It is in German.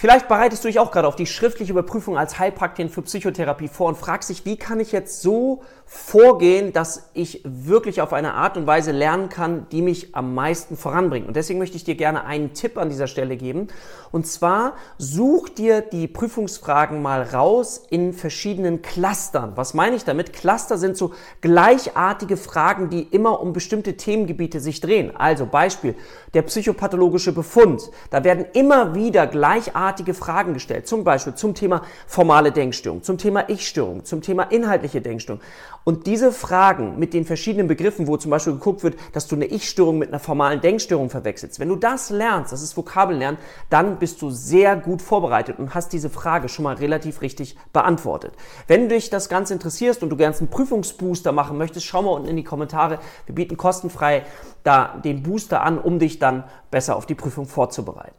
Vielleicht bereitest du dich auch gerade auf die schriftliche Überprüfung als Heilpraktikerin für Psychotherapie vor und fragst dich, wie kann ich jetzt so vorgehen, dass ich wirklich auf eine Art und Weise lernen kann, die mich am meisten voranbringt. Und deswegen möchte ich dir gerne einen Tipp an dieser Stelle geben. Und zwar such dir die Prüfungsfragen mal raus in verschiedenen Clustern. Was meine ich damit? Cluster sind so gleichartige Fragen, die immer um bestimmte Themengebiete sich drehen. Also Beispiel, der psychopathologische Befund. Da werden immer wieder gleichartige Fragen gestellt. Zum Beispiel zum Thema formale Denkstörung, zum Thema Ich-Störung, zum Thema inhaltliche Denkstörung. Und diese Fragen mit den verschiedenen Begriffen, wo zum Beispiel geguckt wird, dass du eine Ich-Störung mit einer formalen Denkstörung verwechselst, wenn du das lernst, das ist Vokabellernen, dann bist du sehr gut vorbereitet und hast diese Frage schon mal relativ richtig beantwortet. Wenn dich das Ganze interessierst und du gerne einen Prüfungsbooster machen möchtest, schau mal unten in die Kommentare. Wir bieten kostenfrei da den Booster an, um dich dann besser auf die Prüfung vorzubereiten.